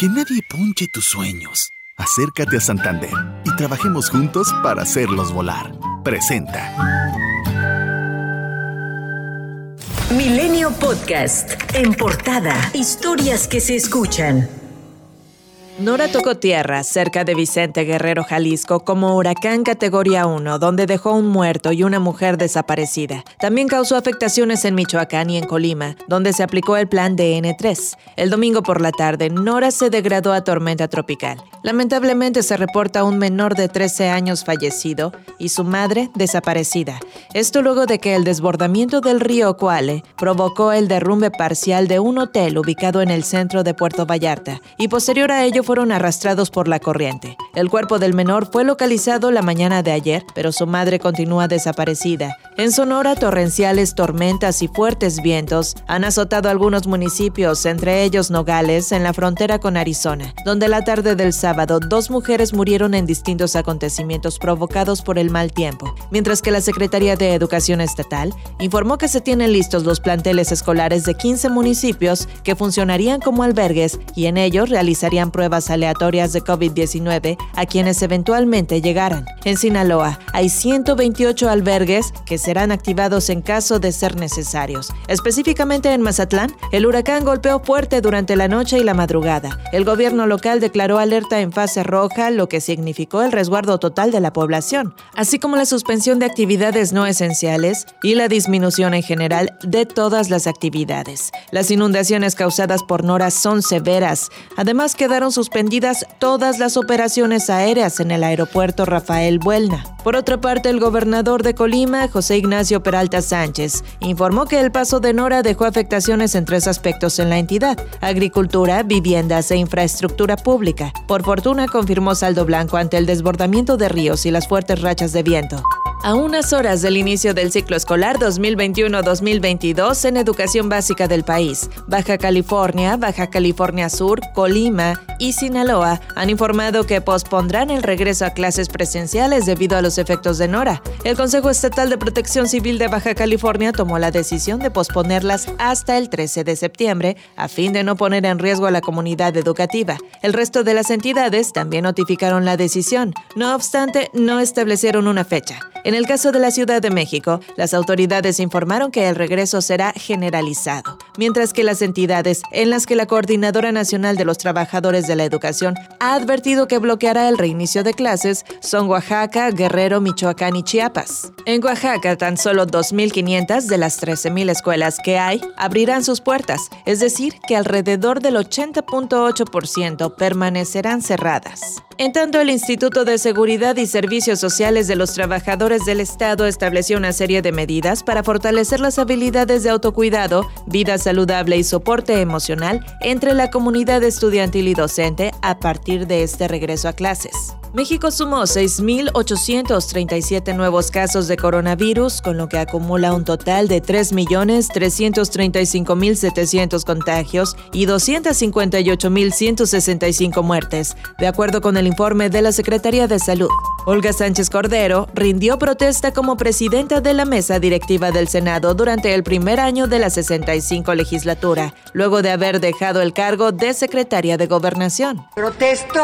Que nadie ponche tus sueños. Acércate a Santander y trabajemos juntos para hacerlos volar. Presenta. Milenio Podcast. En portada. Historias que se escuchan. Nora tocó tierra cerca de Vicente Guerrero, Jalisco, como huracán categoría 1, donde dejó un muerto y una mujer desaparecida. También causó afectaciones en Michoacán y en Colima, donde se aplicó el plan DN3. El domingo por la tarde, Nora se degradó a tormenta tropical. Lamentablemente se reporta un menor de 13 años fallecido y su madre desaparecida. Esto luego de que el desbordamiento del río Coale provocó el derrumbe parcial de un hotel ubicado en el centro de Puerto Vallarta y posterior a ello fueron arrastrados por la corriente. El cuerpo del menor fue localizado la mañana de ayer, pero su madre continúa desaparecida. En Sonora, torrenciales tormentas y fuertes vientos han azotado algunos municipios, entre ellos Nogales, en la frontera con Arizona, donde la tarde del sábado dos mujeres murieron en distintos acontecimientos provocados por el mal tiempo, mientras que la Secretaría de Educación Estatal informó que se tienen listos los planteles escolares de 15 municipios que funcionarían como albergues y en ellos realizarían pruebas aleatorias de COVID-19 a quienes eventualmente llegaran. En Sinaloa hay 128 albergues que serán activados en caso de ser necesarios. Específicamente en Mazatlán, el huracán golpeó fuerte durante la noche y la madrugada. El gobierno local declaró alerta en fase roja, lo que significó el resguardo total de la población, así como la suspensión de actividades no esenciales y la disminución en general de todas las actividades. Las inundaciones causadas por Nora son severas. Además, quedaron sus suspendidas todas las operaciones aéreas en el aeropuerto Rafael Buelna. Por otra parte, el gobernador de Colima, José Ignacio Peralta Sánchez, informó que el paso de Nora dejó afectaciones en tres aspectos en la entidad, agricultura, viviendas e infraestructura pública. Por fortuna confirmó saldo blanco ante el desbordamiento de ríos y las fuertes rachas de viento. A unas horas del inicio del ciclo escolar 2021-2022 en educación básica del país, Baja California, Baja California Sur, Colima y Sinaloa han informado que pospondrán el regreso a clases presenciales debido a los efectos de Nora. El Consejo Estatal de Protección Civil de Baja California tomó la decisión de posponerlas hasta el 13 de septiembre a fin de no poner en riesgo a la comunidad educativa. El resto de las entidades también notificaron la decisión. No obstante, no establecieron una fecha. En el caso de la Ciudad de México, las autoridades informaron que el regreso será generalizado, mientras que las entidades en las que la Coordinadora Nacional de los Trabajadores de la Educación ha advertido que bloqueará el reinicio de clases son Oaxaca, Guerrero, Michoacán y Chiapas. En Oaxaca, tan solo 2.500 de las 13.000 escuelas que hay abrirán sus puertas, es decir, que alrededor del 80.8% permanecerán cerradas. En tanto, el Instituto de Seguridad y Servicios Sociales de los Trabajadores del Estado estableció una serie de medidas para fortalecer las habilidades de autocuidado, vida saludable y soporte emocional entre la comunidad estudiantil y docente a partir de este regreso a clases. México sumó 6.837 nuevos casos de coronavirus, con lo que acumula un total de 3.335.700 contagios y 258.165 muertes, de acuerdo con el informe de la Secretaría de Salud. Olga Sánchez Cordero rindió protesta como presidenta de la mesa directiva del Senado durante el primer año de la 65 legislatura, luego de haber dejado el cargo de secretaria de Gobernación. Protesto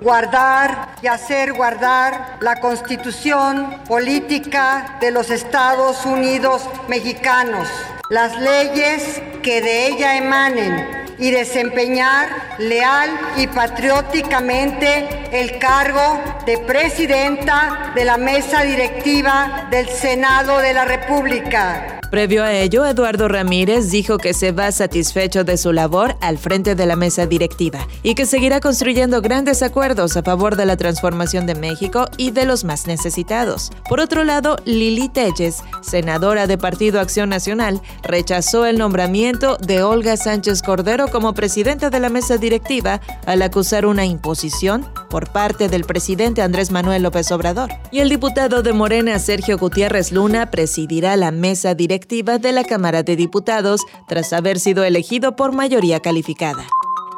guardar y hacer guardar la constitución política de los Estados Unidos mexicanos, las leyes que de ella emanen y desempeñar leal y patrióticamente el cargo de presidenta de la mesa directiva del Senado de la República. Previo a ello, Eduardo Ramírez dijo que se va satisfecho de su labor al frente de la mesa directiva y que seguirá construyendo grandes acuerdos a favor de la transformación de México y de los más necesitados. Por otro lado, Lili Telles, senadora de Partido Acción Nacional, rechazó el nombramiento de Olga Sánchez Cordero como presidenta de la mesa directiva al acusar una imposición por parte del presidente Andrés Manuel López Obrador. Y el diputado de Morena, Sergio Gutiérrez Luna, presidirá la mesa directiva de la Cámara de Diputados tras haber sido elegido por mayoría calificada.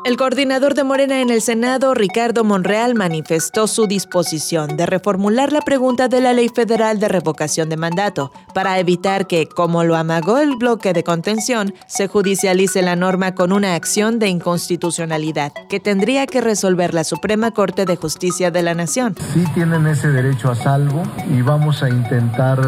El coordinador de Morena en el Senado, Ricardo Monreal, manifestó su disposición de reformular la pregunta de la Ley Federal de Revocación de Mandato para evitar que, como lo amagó el bloque de contención, se judicialice la norma con una acción de inconstitucionalidad que tendría que resolver la Suprema Corte de Justicia de la Nación. Sí tienen ese derecho a salvo y vamos a intentar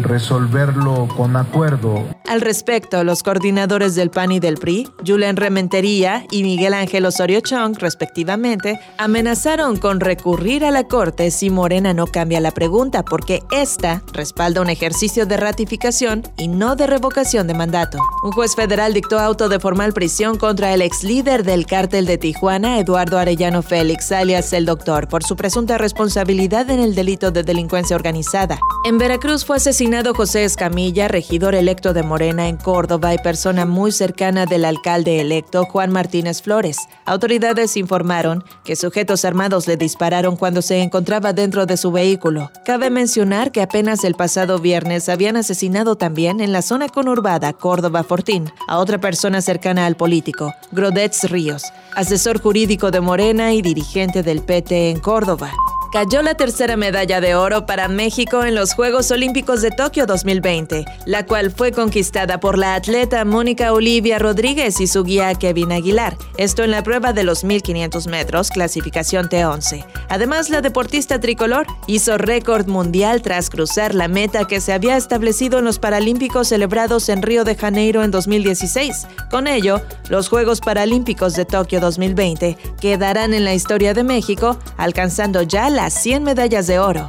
resolverlo con acuerdo. Al respecto, los coordinadores del PAN y del PRI, Julen Rementería y Miguel Ángel Osorio Chong, respectivamente, amenazaron con recurrir a la Corte si Morena no cambia la pregunta, porque esta respalda un ejercicio de ratificación y no de revocación de mandato. Un juez federal dictó auto de formal prisión contra el ex líder del cártel de Tijuana, Eduardo Arellano Félix, alias el Doctor, por su presunta responsabilidad en el delito de delincuencia organizada. En Veracruz fue asesinado José Escamilla, regidor electo de Morena en Córdoba y persona muy cercana del alcalde electo Juan Martínez Flores Autoridades informaron que sujetos armados le dispararon cuando se encontraba dentro de su vehículo. Cabe mencionar que apenas el pasado viernes habían asesinado también en la zona conurbada Córdoba Fortín a otra persona cercana al político, Grodetz Ríos, asesor jurídico de Morena y dirigente del PT en Córdoba cayó la tercera medalla de oro para México en los Juegos Olímpicos de Tokio 2020, la cual fue conquistada por la atleta Mónica Olivia Rodríguez y su guía Kevin Aguilar, esto en la prueba de los 1500 metros, clasificación T11. Además, la deportista tricolor hizo récord mundial tras cruzar la meta que se había establecido en los Paralímpicos celebrados en Río de Janeiro en 2016. Con ello, los Juegos Paralímpicos de Tokio 2020 quedarán en la historia de México, alcanzando ya la 100 medallas de oro.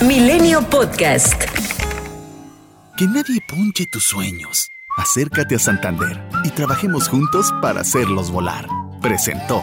Milenio Podcast. Que nadie ponche tus sueños. Acércate a Santander y trabajemos juntos para hacerlos volar. Presentó.